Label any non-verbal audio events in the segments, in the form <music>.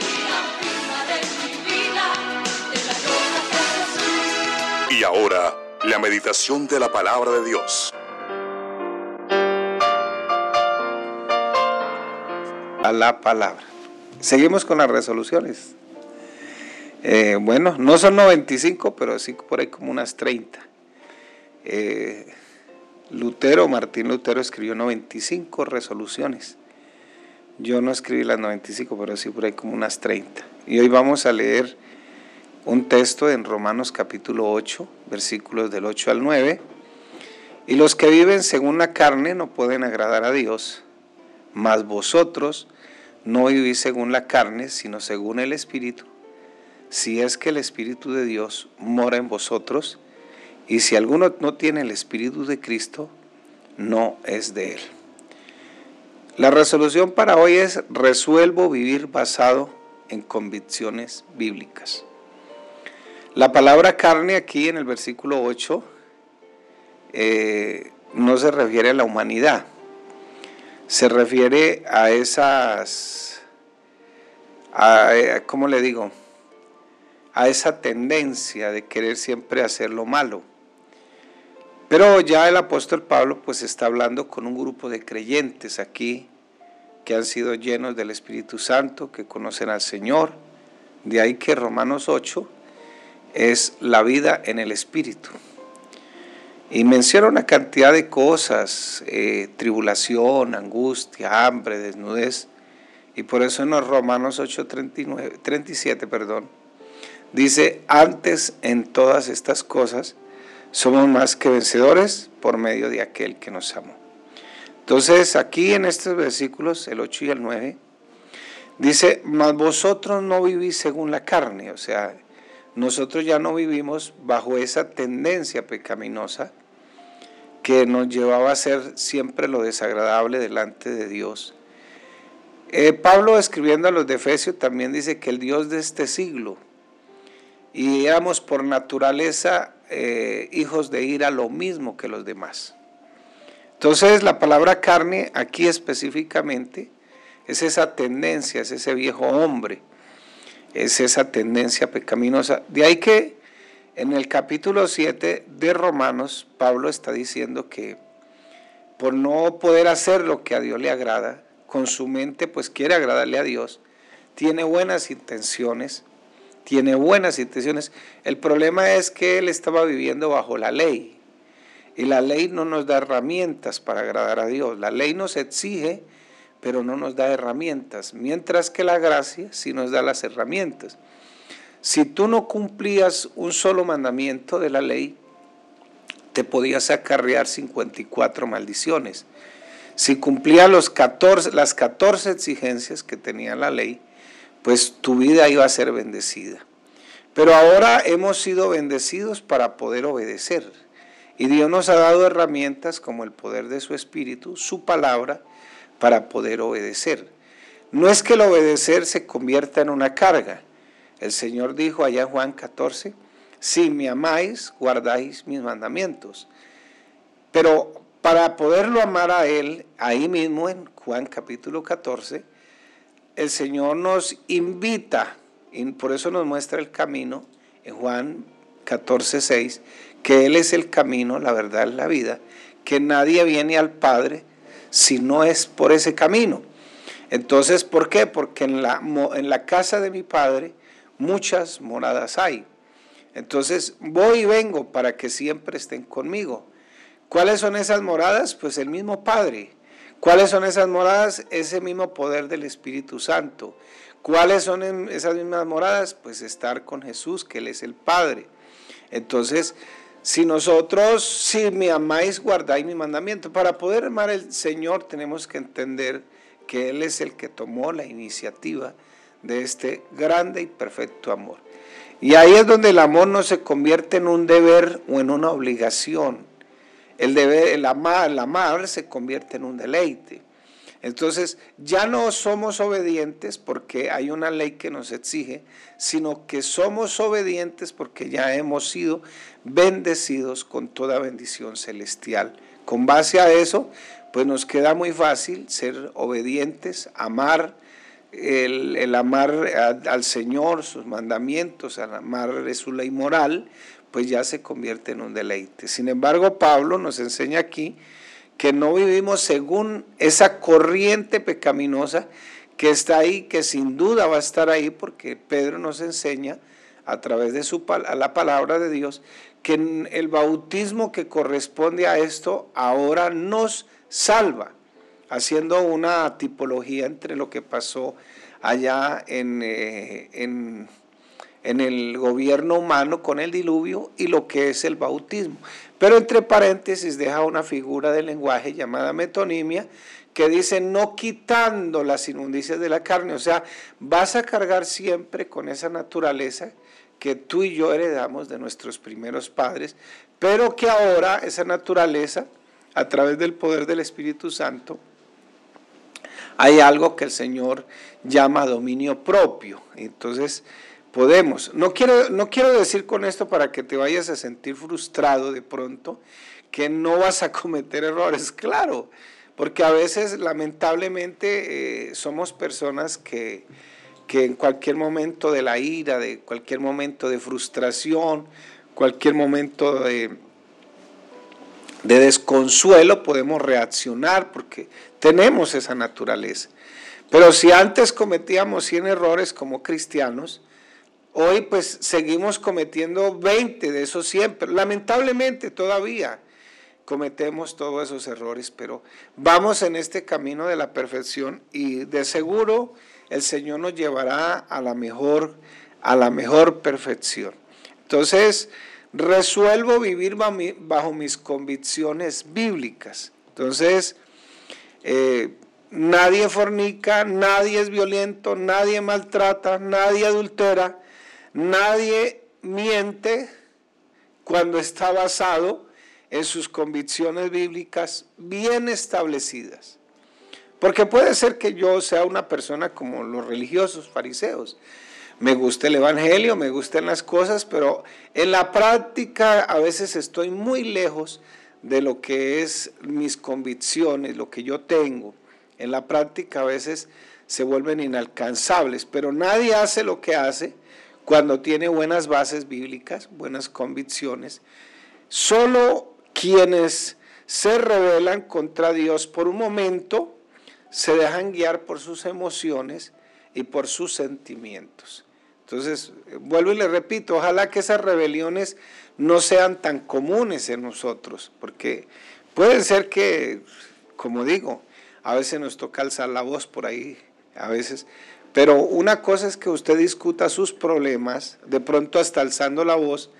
y afirmaré mi vida de la roca de Jesús. Y ahora, la meditación de la palabra de Dios. A la palabra. Seguimos con las resoluciones. Eh, bueno, no son 95, pero sí por ahí como unas 30. Eh, Lutero, Martín Lutero escribió 95 resoluciones. Yo no escribí las 95, pero sí por ahí como unas 30. Y hoy vamos a leer un texto en Romanos capítulo 8, versículos del 8 al 9. Y los que viven según la carne no pueden agradar a Dios, mas vosotros no vivís según la carne, sino según el Espíritu si es que el Espíritu de Dios mora en vosotros, y si alguno no tiene el Espíritu de Cristo, no es de él. La resolución para hoy es resuelvo vivir basado en convicciones bíblicas. La palabra carne aquí en el versículo 8 eh, no se refiere a la humanidad, se refiere a esas, a, eh, ¿cómo le digo? a esa tendencia de querer siempre hacer lo malo. Pero ya el apóstol Pablo pues está hablando con un grupo de creyentes aquí que han sido llenos del Espíritu Santo, que conocen al Señor. De ahí que Romanos 8 es la vida en el Espíritu. Y menciona una cantidad de cosas, eh, tribulación, angustia, hambre, desnudez. Y por eso en los Romanos 8, 37, perdón, Dice, antes en todas estas cosas somos más que vencedores por medio de aquel que nos amó. Entonces aquí en estos versículos, el 8 y el 9, dice, mas vosotros no vivís según la carne, o sea, nosotros ya no vivimos bajo esa tendencia pecaminosa que nos llevaba a hacer siempre lo desagradable delante de Dios. Eh, Pablo escribiendo a los de Efesios también dice que el Dios de este siglo, y éramos por naturaleza eh, hijos de ira lo mismo que los demás. Entonces la palabra carne aquí específicamente es esa tendencia, es ese viejo hombre, es esa tendencia pecaminosa. De ahí que en el capítulo 7 de Romanos Pablo está diciendo que por no poder hacer lo que a Dios le agrada, con su mente pues quiere agradarle a Dios, tiene buenas intenciones, tiene buenas intenciones. El problema es que él estaba viviendo bajo la ley. Y la ley no nos da herramientas para agradar a Dios. La ley nos exige, pero no nos da herramientas. Mientras que la gracia sí nos da las herramientas. Si tú no cumplías un solo mandamiento de la ley, te podías acarrear 54 maldiciones. Si cumplías los 14, las 14 exigencias que tenía la ley, pues tu vida iba a ser bendecida. Pero ahora hemos sido bendecidos para poder obedecer. Y Dios nos ha dado herramientas como el poder de su Espíritu, su palabra, para poder obedecer. No es que el obedecer se convierta en una carga. El Señor dijo allá en Juan 14, si me amáis, guardáis mis mandamientos. Pero para poderlo amar a Él, ahí mismo en Juan capítulo 14, el Señor nos invita, y por eso nos muestra el camino en Juan 14, 6, que Él es el camino, la verdad, la vida, que nadie viene al Padre si no es por ese camino. Entonces, ¿por qué? Porque en la, en la casa de mi Padre muchas moradas hay. Entonces, voy y vengo para que siempre estén conmigo. ¿Cuáles son esas moradas? Pues el mismo Padre. ¿Cuáles son esas moradas? Ese mismo poder del Espíritu Santo. ¿Cuáles son esas mismas moradas? Pues estar con Jesús, que Él es el Padre. Entonces, si nosotros, si me amáis, guardáis mi mandamiento. Para poder amar al Señor tenemos que entender que Él es el que tomó la iniciativa de este grande y perfecto amor. Y ahí es donde el amor no se convierte en un deber o en una obligación, el deber, el amar, el amar se convierte en un deleite. Entonces ya no somos obedientes porque hay una ley que nos exige, sino que somos obedientes porque ya hemos sido bendecidos con toda bendición celestial con base a eso, pues nos queda muy fácil ser obedientes, amar, el, amar al Señor, sus mandamientos, al amar su ley moral, pues ya se convierte en un deleite. Sin embargo, Pablo nos enseña aquí que no vivimos según esa corriente pecaminosa que está ahí, que sin duda va a estar ahí, porque Pedro nos enseña a través de su, la palabra de Dios que el bautismo que corresponde a esto ahora nos salva, haciendo una tipología entre lo que pasó allá en, eh, en, en el gobierno humano con el diluvio y lo que es el bautismo. Pero entre paréntesis deja una figura de lenguaje llamada metonimia que dice no quitando las inmundicias de la carne, o sea, vas a cargar siempre con esa naturaleza que tú y yo heredamos de nuestros primeros padres, pero que ahora esa naturaleza, a través del poder del Espíritu Santo, hay algo que el Señor llama dominio propio. Entonces, podemos. No quiero, no quiero decir con esto para que te vayas a sentir frustrado de pronto, que no vas a <laughs> cometer errores, claro, porque a veces lamentablemente eh, somos personas que que en cualquier momento de la ira, de cualquier momento de frustración, cualquier momento de, de desconsuelo podemos reaccionar porque tenemos esa naturaleza. Pero si antes cometíamos 100 errores como cristianos, hoy pues seguimos cometiendo 20 de esos 100, pero lamentablemente todavía cometemos todos esos errores, pero vamos en este camino de la perfección y de seguro el Señor nos llevará a la mejor, a la mejor perfección. Entonces, resuelvo vivir bajo mis convicciones bíblicas. Entonces, eh, nadie fornica, nadie es violento, nadie maltrata, nadie adultera, nadie miente cuando está basado en sus convicciones bíblicas bien establecidas. Porque puede ser que yo sea una persona como los religiosos fariseos. Me gusta el Evangelio, me gustan las cosas, pero en la práctica a veces estoy muy lejos de lo que es mis convicciones, lo que yo tengo. En la práctica a veces se vuelven inalcanzables, pero nadie hace lo que hace cuando tiene buenas bases bíblicas, buenas convicciones. Solo quienes se rebelan contra Dios por un momento, se dejan guiar por sus emociones y por sus sentimientos. Entonces, vuelvo y le repito, ojalá que esas rebeliones no sean tan comunes en nosotros, porque puede ser que, como digo, a veces nos toca alzar la voz por ahí, a veces, pero una cosa es que usted discuta sus problemas, de pronto hasta alzando la voz,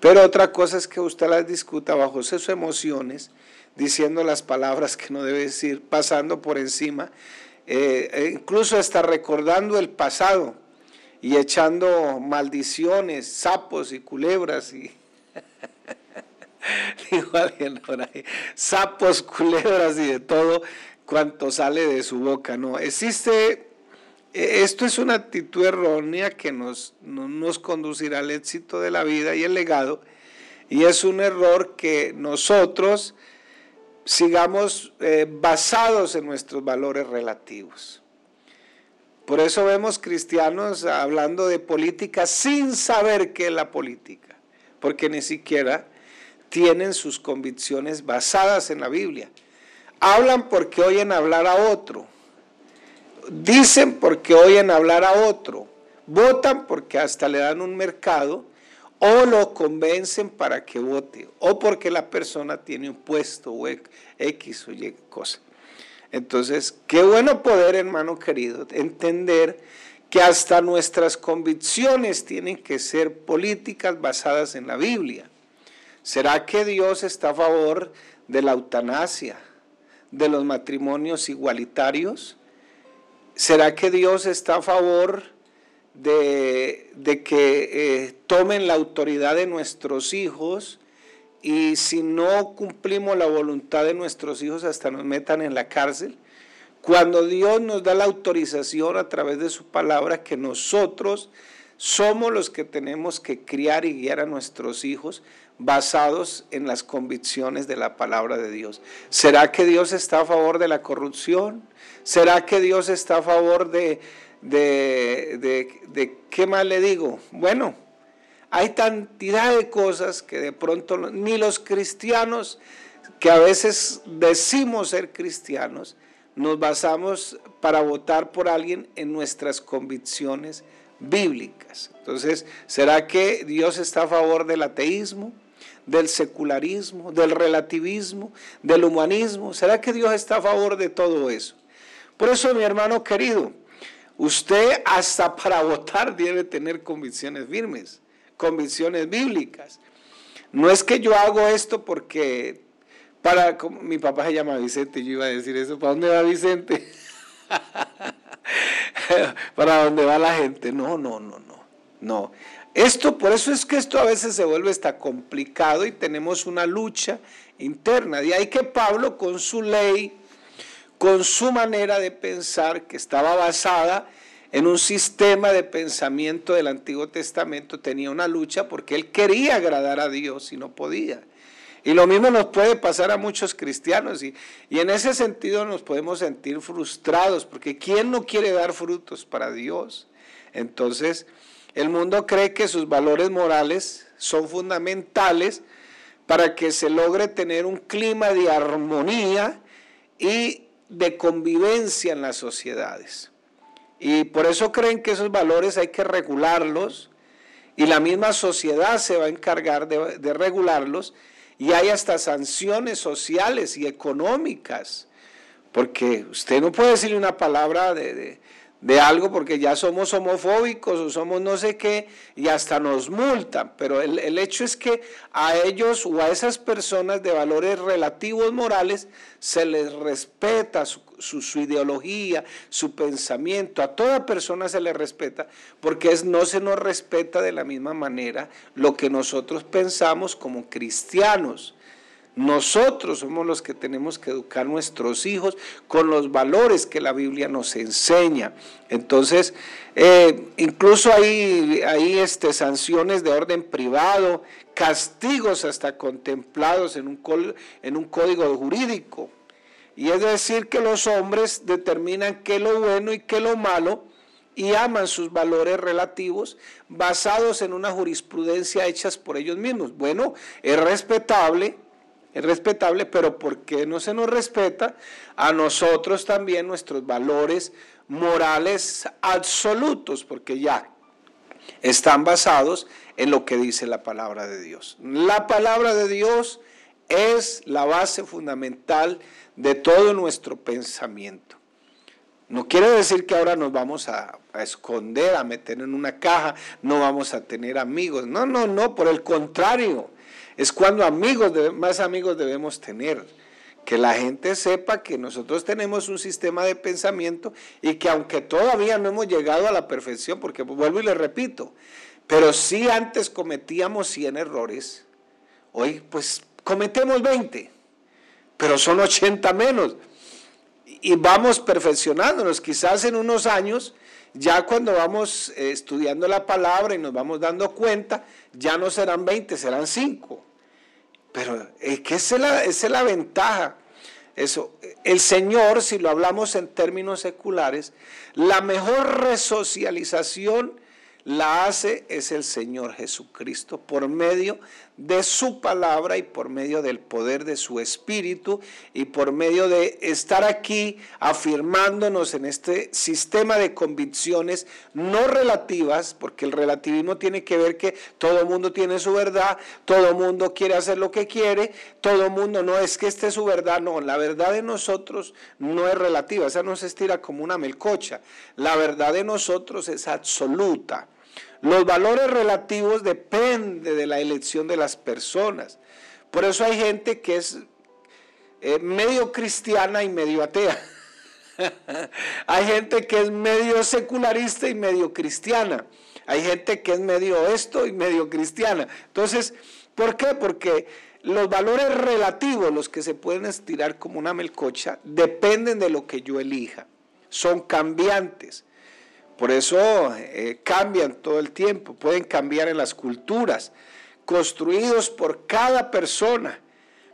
pero otra cosa es que usted las discuta bajo sus emociones diciendo las palabras que no debe decir, pasando por encima, eh, e incluso hasta recordando el pasado y echando maldiciones, sapos y culebras y <laughs> sapos, culebras y de todo cuanto sale de su boca. No, existe, esto es una actitud errónea que nos, no nos conducirá al éxito de la vida y el legado, y es un error que nosotros sigamos eh, basados en nuestros valores relativos. Por eso vemos cristianos hablando de política sin saber qué es la política, porque ni siquiera tienen sus convicciones basadas en la Biblia. Hablan porque oyen hablar a otro, dicen porque oyen hablar a otro, votan porque hasta le dan un mercado o lo convencen para que vote, o porque la persona tiene un puesto o X o Y cosa. Entonces, qué bueno poder, hermano querido, entender que hasta nuestras convicciones tienen que ser políticas basadas en la Biblia. ¿Será que Dios está a favor de la eutanasia, de los matrimonios igualitarios? ¿Será que Dios está a favor de, que eh, tomen la autoridad de nuestros hijos y si no cumplimos la voluntad de nuestros hijos hasta nos metan en la cárcel. Cuando Dios nos da la autorización a través de su palabra que nosotros somos los que tenemos que criar y guiar a nuestros hijos basados en las convicciones de la palabra de Dios. ¿Será que Dios está a favor de la corrupción? ¿Será que Dios está a favor de, de, de, qué más le digo? Bueno, hay cantidad de cosas que de pronto ni los cristianos, que a veces decimos ser cristianos, nos basamos para votar por alguien en nuestras convicciones bíblicas. Entonces, ¿será que Dios está a favor del ateísmo, del secularismo, del relativismo, del humanismo? ¿Será que Dios está a favor de todo eso? Por eso, mi hermano querido, usted hasta para votar debe tener convicciones firmes, convicciones bíblicas. No es que yo hago esto porque para mi papá se llama Vicente, yo iba a decir eso, ¿para dónde va Vicente? <laughs> para dónde va la gente. No, no, no, no. No. Esto, por eso es que esto a veces se vuelve hasta complicado y tenemos una lucha interna. De ahí que Pablo con su ley, con su manera de pensar, que estaba basada en un sistema de pensamiento del Antiguo Testamento, tenía una lucha porque él quería agradar a Dios y no podía. Y lo mismo nos puede pasar a muchos cristianos y, y, en ese sentido nos podemos sentir frustrados porque ¿quién no quiere dar frutos para Dios? Entonces, el mundo cree que sus valores morales son fundamentales para que se logre tener un clima de armonía y de convivencia en las sociedades. Y por eso creen que esos valores hay que regularlos y la misma sociedad se va a encargar de, de regularlos y hay hasta sanciones sociales y económicas, porque usted no puede decirle una palabra de, de, algo porque ya somos homofóbicos o somos no sé qué y hasta nos multan, pero el, el hecho es que a ellos o a esas personas de valores relativos morales se les respeta su, su, ideología, su pensamiento, a toda persona se le respeta, porque es, no se nos respeta de la misma manera lo que nosotros pensamos como cristianos. Nosotros somos los que tenemos que educar a nuestros hijos con los valores que la Biblia nos enseña. Entonces, eh, incluso hay, hay este, sanciones de orden privado, castigos hasta contemplados en un, en un código jurídico. Y es decir, que los hombres determinan qué es lo bueno y qué es lo malo y aman sus valores relativos basados en una jurisprudencia hechas por ellos mismos. Bueno, es respetable, es respetable, pero ¿por qué no se nos respeta a nosotros también nuestros valores morales absolutos? Porque ya están basados en lo que dice la palabra de Dios. La palabra de Dios es la base fundamental de todo nuestro pensamiento. No quiere decir que ahora nos vamos a, esconder, a meter en una caja, no vamos a tener amigos. No, no, no, por el contrario. Es cuando amigos, más amigos debemos tener. Que la gente sepa que nosotros tenemos un sistema de pensamiento y que aunque todavía no hemos llegado a la perfección, porque vuelvo y le repito, pero si antes cometíamos 100 errores, hoy pues cometemos 20 pero son 80 menos. Y vamos perfeccionándonos. Quizás en unos años, ya cuando vamos eh, estudiando la palabra y nos vamos dando cuenta, ya no serán 20, serán 5. Pero es que esa es la, es la ventaja. Eso, el Señor, si lo hablamos en términos seculares, la mejor resocialización la hace es el Señor Jesucristo por medio de su palabra y por medio del poder de su espíritu y por medio de estar aquí afirmándonos en este sistema de convicciones no relativas, porque el relativismo tiene que ver que todo mundo tiene su verdad, todo mundo quiere hacer lo que quiere, todo mundo no es que esté su verdad, no, la verdad de nosotros no es relativa, esa no se estira como una melcocha, la verdad de nosotros es absoluta. Los valores relativos dependen de la elección de las personas. Por eso hay gente que es eh, medio cristiana y medio atea. <laughs> hay gente que es medio secularista y medio cristiana. Hay gente que es medio esto y medio cristiana. Entonces, ¿por qué? Porque los valores relativos, los que se pueden estirar como una melcocha, dependen de lo que yo elija. Son cambiantes. Por eso eh, cambian todo el tiempo, pueden cambiar en las culturas, construidos por cada persona,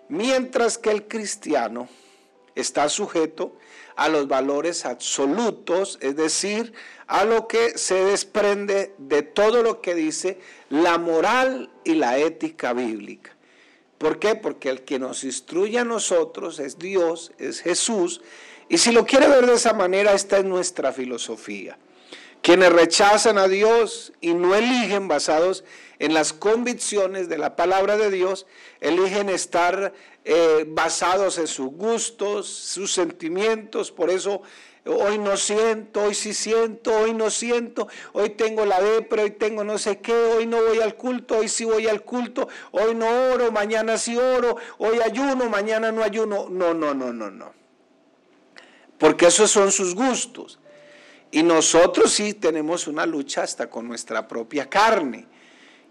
mientras que el cristiano está sujeto a los valores absolutos, es decir, a lo que se desprende de todo lo que dice la moral y la ética bíblica. ¿Por qué? Porque el que nos instruye a nosotros es Dios, es Jesús, y si lo quiere ver de esa manera, esta es nuestra filosofía. Quienes rechazan a Dios y no eligen basados en las convicciones de la palabra de Dios, eligen estar eh, basados en sus gustos, sus sentimientos, por eso hoy no siento, hoy sí siento, hoy no siento, hoy tengo la depre, hoy tengo no sé qué, hoy no voy al culto, hoy sí voy al culto, hoy no oro, mañana sí oro, hoy ayuno, mañana no ayuno. No, no, no, no, no. Porque esos son sus gustos. Y nosotros sí tenemos una lucha hasta con nuestra propia carne.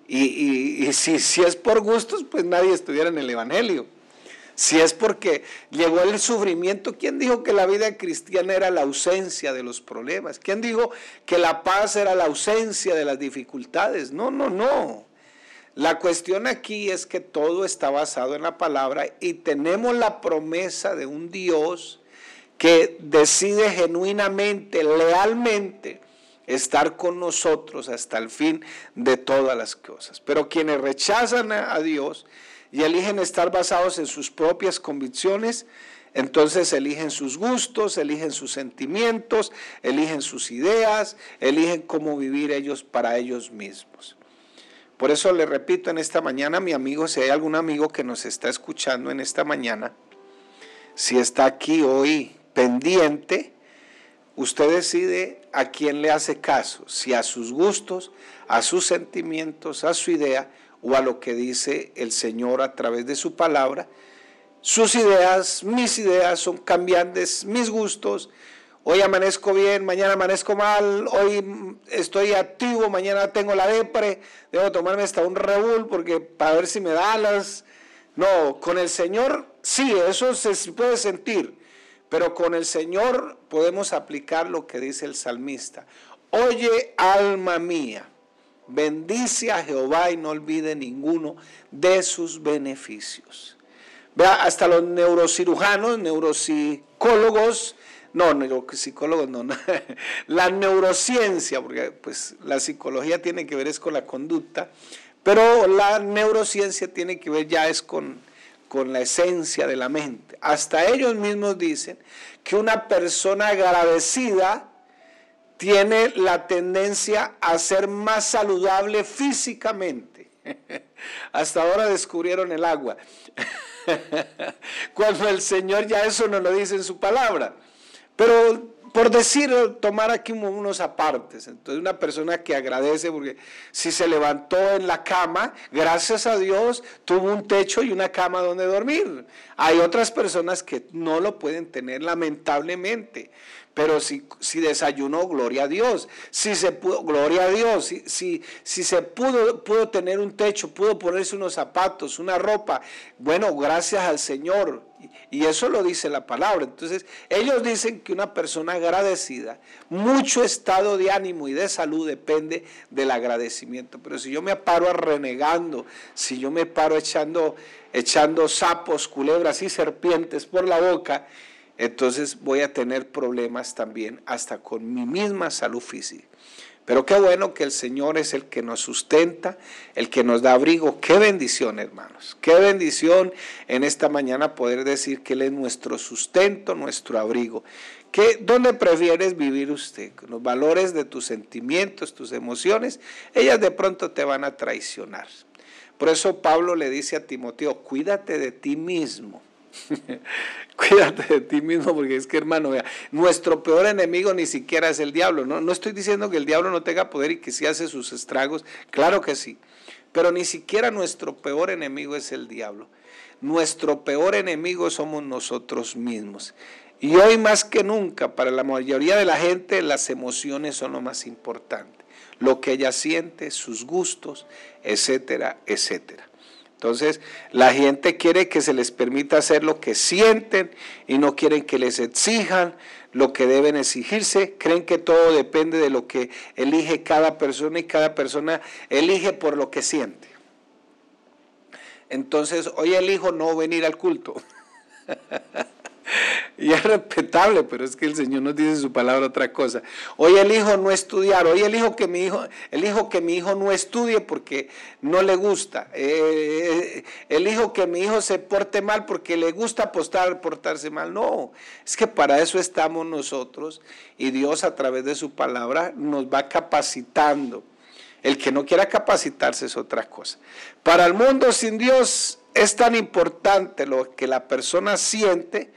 Y, si, si es por gustos, pues nadie estuviera en el Evangelio. Si es porque llegó el sufrimiento, ¿quién dijo que la vida cristiana era la ausencia de los problemas? ¿Quién dijo que la paz era la ausencia de las dificultades? No, no, no. La cuestión aquí es que todo está basado en la palabra y tenemos la promesa de un Dios que decide genuinamente, lealmente, estar con nosotros hasta el fin de todas las cosas. Pero quienes rechazan a Dios y eligen estar basados en sus propias convicciones, entonces eligen sus gustos, eligen sus sentimientos, eligen sus ideas, eligen cómo vivir ellos para ellos mismos. Por eso le repito en esta mañana, mi amigo, si hay algún amigo que nos está escuchando en esta mañana, si está aquí hoy pendiente, usted decide a quién le hace caso, si a sus gustos, a sus sentimientos, a su idea o a lo que dice el Señor a través de su palabra. Sus ideas, mis ideas son cambiantes, mis gustos. Hoy amanezco bien, mañana amanezco mal, hoy estoy activo, mañana tengo la depre, debo tomarme hasta un rebul porque para ver si me da alas. No, con el Señor sí, eso se puede sentir pero con el Señor podemos aplicar lo que dice el salmista. Oye, alma mía, bendice a Jehová y no olvide ninguno de sus beneficios. Vea, hasta los neurocirujanos, neuropsicólogos, no, neuropsicólogos no, <laughs> la neurociencia, porque pues la psicología tiene que ver es con la conducta, pero la neurociencia tiene que ver ya es con con la esencia de la mente. Hasta ellos mismos dicen que una persona agradecida tiene la tendencia a ser más saludable físicamente. <laughs> Hasta ahora descubrieron el agua. <laughs> Cuando el Señor ya eso no lo dice en su palabra. Pero por decir, tomar aquí unos apartes. Entonces, una persona que agradece porque si se levantó en la cama, gracias a Dios, tuvo un techo y una cama donde dormir. Hay otras personas que no lo pueden tener, lamentablemente. Pero si, si desayunó, gloria a Dios. Si se pudo, gloria a Dios. Si, si, si se pudo, pudo tener un techo, pudo ponerse unos zapatos, una ropa, bueno, gracias al Señor. Y eso lo dice la palabra. Entonces, ellos dicen que una persona agradecida, mucho estado de ánimo y de salud depende del agradecimiento. Pero si yo me paro renegando, si yo me paro echando, echando sapos, culebras y serpientes por la boca, entonces voy a tener problemas también hasta con mi misma salud física. Pero qué bueno que el Señor es el que nos sustenta, el que nos da abrigo. Qué bendición, hermanos. Qué bendición en esta mañana poder decir que Él es nuestro sustento, nuestro abrigo. ¿Qué, ¿Dónde prefieres vivir usted? ¿Con los valores de tus sentimientos, tus emociones? Ellas de pronto te van a traicionar. Por eso Pablo le dice a Timoteo, cuídate de ti mismo <laughs> Cuídate de ti mismo porque es que hermano, vea, nuestro peor enemigo ni siquiera es el diablo. ¿no? no estoy diciendo que el diablo no tenga poder y que si hace sus estragos, claro que sí. Pero ni siquiera nuestro peor enemigo es el diablo. Nuestro peor enemigo somos nosotros mismos. Y hoy más que nunca, para la mayoría de la gente, las emociones son lo más importante. Lo que ella siente, sus gustos, etcétera, etcétera. Entonces, la gente quiere que se les permita hacer lo que sienten y no quieren que les exijan lo que deben exigirse. Creen que todo depende de lo que elige cada persona y cada persona elige por lo que siente. Entonces, hoy elijo no venir al culto. <laughs> y es respetable, pero es que el Señor nos dice su palabra otra cosa. Hoy elijo no estudiar, hoy elijo que mi hijo, elijo que mi hijo no estudie porque no le gusta. Eh, elijo que mi hijo se porte mal porque le gusta apostar, portarse mal. No, es que para eso estamos nosotros y Dios a través de su palabra nos va capacitando. El que no quiera capacitarse es otra cosa. Para el mundo sin Dios es tan importante lo que la persona siente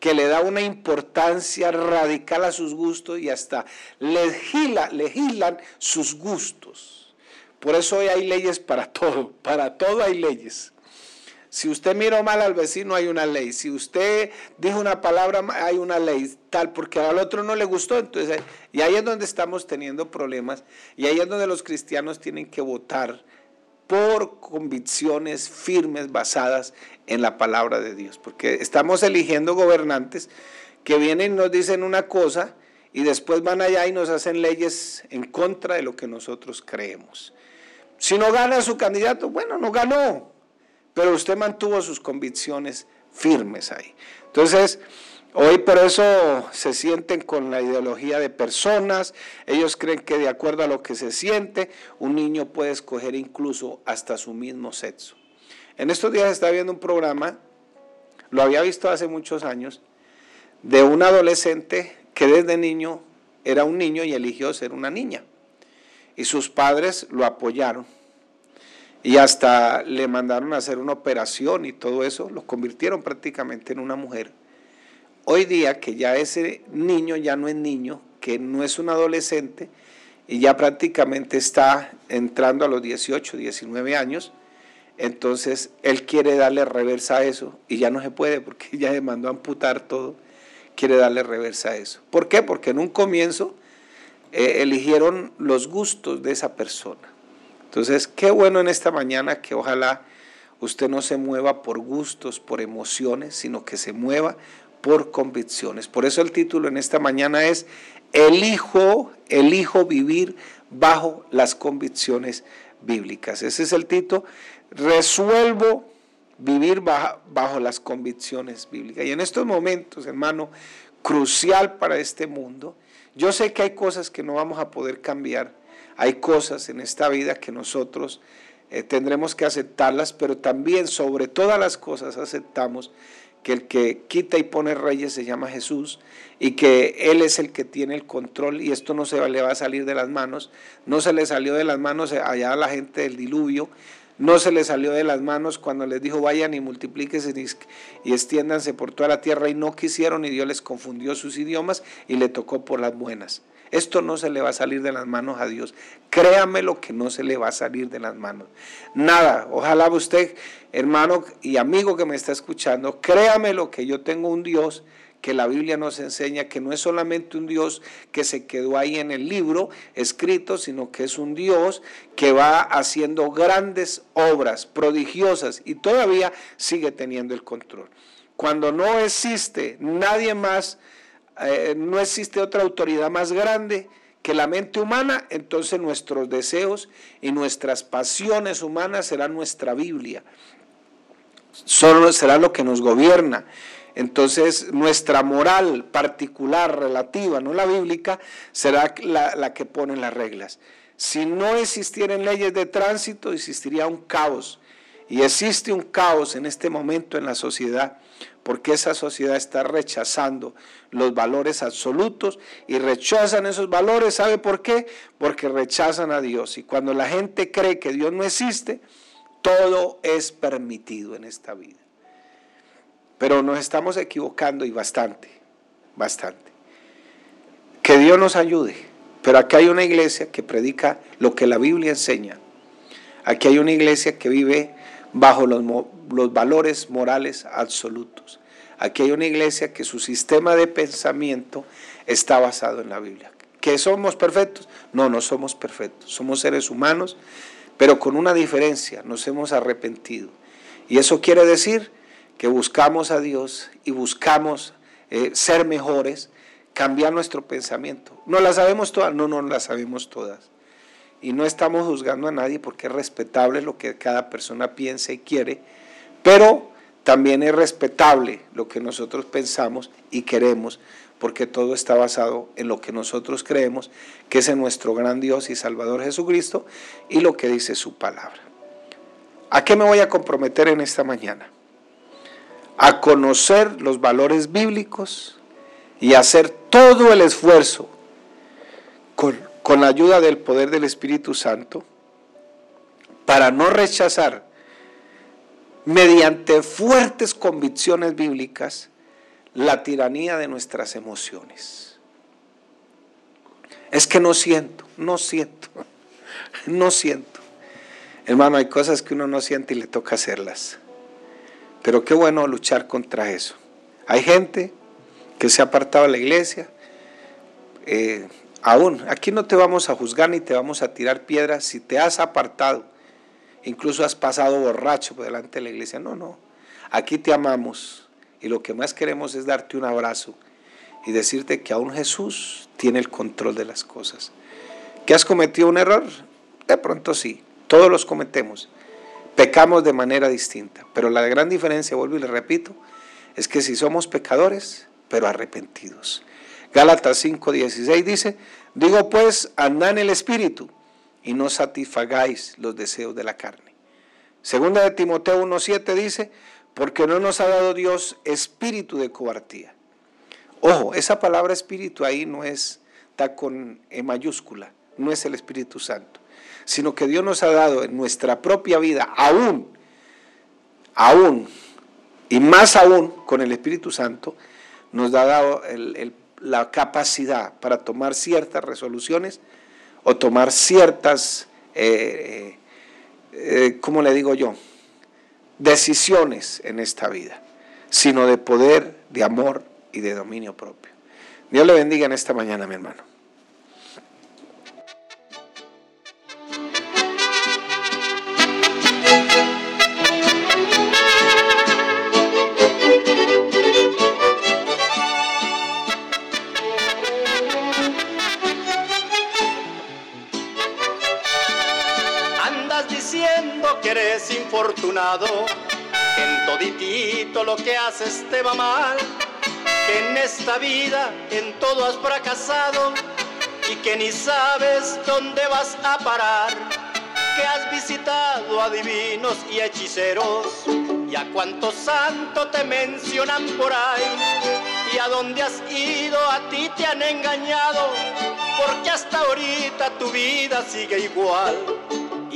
que le da una importancia radical a sus gustos y hasta legisla, legislan sus gustos. Por eso hoy hay leyes para todo, para todo hay leyes. Si usted miró mal al vecino hay una ley, si usted dijo una palabra hay una ley, tal, porque al otro no le gustó, entonces, y ahí es donde estamos teniendo problemas, y ahí es donde los cristianos tienen que votar por convicciones firmes basadas en la palabra de Dios, porque estamos eligiendo gobernantes que vienen y nos dicen una cosa y después van allá y nos hacen leyes en contra de lo que nosotros creemos. Si no gana su candidato, bueno, no ganó, pero usted mantuvo sus convicciones firmes ahí. Entonces, Hoy por eso se sienten con la ideología de personas, ellos creen que de acuerdo a lo que se siente, un niño puede escoger incluso hasta su mismo sexo. En estos días estaba viendo un programa, lo había visto hace muchos años, de un adolescente que desde niño era un niño y eligió ser una niña. Y sus padres lo apoyaron. Y hasta le mandaron a hacer una operación y todo eso, lo convirtieron prácticamente en una mujer Hoy día que ya ese niño ya no es niño, que no es un adolescente y ya prácticamente está entrando a los 18, 19 años, entonces él quiere darle reversa a eso y ya no se puede porque <laughs> ya le mandó a amputar todo, quiere darle reversa a eso. ¿Por qué? Porque en un comienzo eh, eligieron los gustos de esa persona. Entonces, qué bueno en esta mañana que ojalá usted no se mueva por gustos, por emociones, sino que se mueva por convicciones. Por eso el título en esta mañana es Elijo, elijo vivir bajo las convicciones bíblicas. Ese es el título. Resuelvo vivir bajo, bajo las convicciones bíblicas. Y en estos momentos, hermano, crucial para este mundo, yo sé que hay cosas que no vamos a poder cambiar. Hay cosas en esta vida que nosotros eh, tendremos que aceptarlas, pero también sobre todas las cosas aceptamos que el que quita y pone reyes se llama Jesús y que Él es el que tiene el control y esto no se le va a salir de las manos, no se le salió de las manos allá a la gente del diluvio, no se le salió de las manos cuando les dijo vayan y multiplíquense y extiéndanse por toda la tierra y no quisieron y Dios les confundió sus idiomas y le tocó por las buenas. Esto no se le va a salir de las manos a Dios. Créame lo que no se le va a salir de las manos. Nada. Ojalá usted, hermano y amigo que me está escuchando, créame lo que yo tengo un Dios que la Biblia nos enseña que no es solamente un Dios que se quedó ahí en el libro escrito, sino que es un Dios que va haciendo grandes obras prodigiosas y todavía sigue teniendo el control. Cuando no existe nadie más eh, no existe otra autoridad más grande que la mente humana, entonces nuestros deseos y nuestras pasiones humanas serán nuestra Biblia. Solo será lo que nos gobierna. Entonces nuestra moral particular, relativa, no la bíblica, será la, la que pone las reglas. Si no existieran leyes de tránsito, existiría un caos. Y existe un caos en este momento en la sociedad porque esa sociedad está rechazando los valores absolutos y rechazan esos valores. ¿Sabe por qué? Porque rechazan a Dios. Y cuando la gente cree que Dios no existe, todo es permitido en esta vida. Pero nos estamos equivocando y bastante, bastante. Que Dios nos ayude. Pero aquí hay una iglesia que predica lo que la Biblia enseña. Aquí hay una iglesia que vive bajo los, los valores morales absolutos. Aquí hay una iglesia que su sistema de pensamiento está basado en la Biblia. ¿Que somos perfectos? No, no somos perfectos. Somos seres humanos, pero con una diferencia. Nos hemos arrepentido. Y eso quiere decir que buscamos a Dios y buscamos eh, ser mejores, cambiar nuestro pensamiento. ¿No la sabemos todas? No, no la sabemos todas. Y no estamos juzgando a nadie porque es respetable lo que cada persona piensa y quiere, pero también es respetable lo que nosotros pensamos y queremos, porque todo está basado en lo que nosotros creemos, que es en nuestro gran Dios y Salvador Jesucristo, y lo que dice su palabra. ¿A qué me voy a comprometer en esta mañana? A conocer los valores bíblicos y hacer todo el esfuerzo con, con la ayuda del poder del Espíritu Santo para no rechazar mediante fuertes convicciones bíblicas la tiranía de nuestras emociones. Es que no siento, no siento, <laughs> no siento. Hermano, hay cosas que uno no siente y le toca hacerlas. Pero qué bueno luchar contra eso. Hay gente que se ha apartado de la iglesia. Eh, aún, aquí no te vamos a juzgar ni te vamos a tirar piedras si te has apartado. Incluso has pasado borracho por delante de la iglesia. No, no. Aquí te amamos y lo que más queremos es darte un abrazo y decirte que aún Jesús tiene el control de las cosas. ¿Que has cometido un error? De pronto sí. Todos los cometemos. Pecamos de manera distinta. Pero la gran diferencia, vuelvo y le repito, es que si somos pecadores, pero arrepentidos. Gálatas 5:16 dice, digo pues, anda en el Espíritu y no satisfagáis los deseos de la carne. Segunda de Timoteo 1:7 dice, porque no nos ha dado Dios espíritu de cobardía. Ojo, esa palabra espíritu ahí no es, está con E mayúscula, no es el Espíritu Santo sino que Dios nos ha dado en nuestra propia vida, aún, aún, y más aún con el Espíritu Santo, nos ha dado la capacidad para tomar ciertas resoluciones o tomar ciertas, eh, eh, ¿cómo le digo yo? Decisiones en esta vida, sino de poder, de amor y de dominio propio. Dios le bendiga en esta mañana, mi hermano. En toditito lo que haces te va mal, que en esta vida en todo has fracasado. Y que ni sabes dónde vas a parar, que has visitado a divinos y hechiceros. Y a cuántos santos te mencionan por ahí. Y a dónde has ido a ti te han engañado. Porque hasta ahorita tu vida sigue igual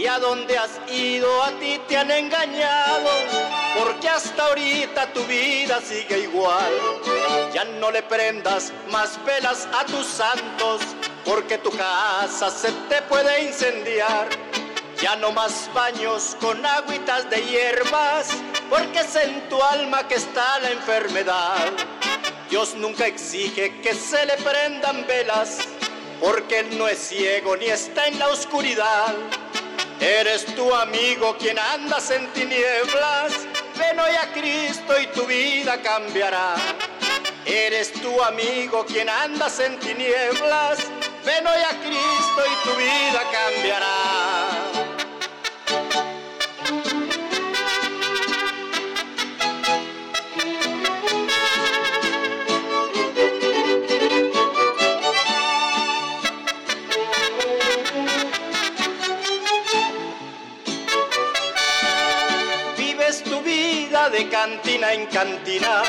y a dónde has ido a ti te han engañado, porque hasta ahorita tu vida sigue igual. Ya no le prendas más velas a tus santos, porque tu casa se te puede incendiar. Ya no más baños con agüitas de hierbas, porque es en tu alma que está la enfermedad. Dios nunca exige que se le prendan velas, porque Él no es ciego ni está en la oscuridad. Eres tu amigo quien andas en tinieblas. Ven hoy a Cristo y tu vida cambiará. Eres tu amigo quien andas en tinieblas. Ven hoy a Cristo y tu vida cambiará. Cantina en cantina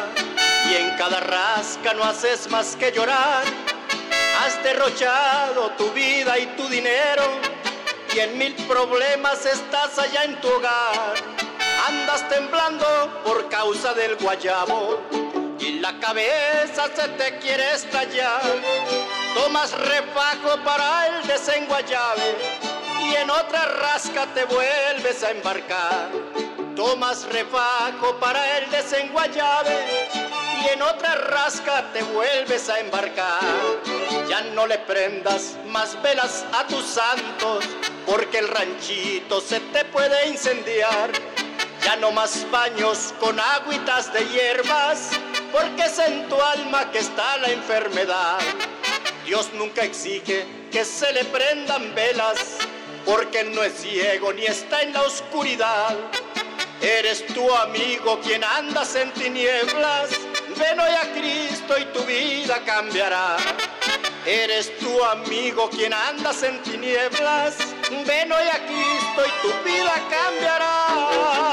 y en cada rasca no haces más que llorar. Has derrochado tu vida y tu dinero y en mil problemas estás allá en tu hogar. Andas temblando por causa del guayabo y la cabeza se te quiere estallar. Tomas refajo para el desenguayabe y en otra rasca te vuelves a embarcar tomas refajo para el desenguayabe y en otra rasca te vuelves a embarcar. Ya no le prendas más velas a tus santos, porque el ranchito se te puede incendiar. Ya no más baños con agüitas de hierbas, porque es en tu alma que está la enfermedad. Dios nunca exige que se le prendan velas, porque no es ciego ni está en la oscuridad. Eres tu amigo quien andas en tinieblas, ven hoy a Cristo y tu vida cambiará. Eres tu amigo quien andas en tinieblas, ven hoy a Cristo y tu vida cambiará.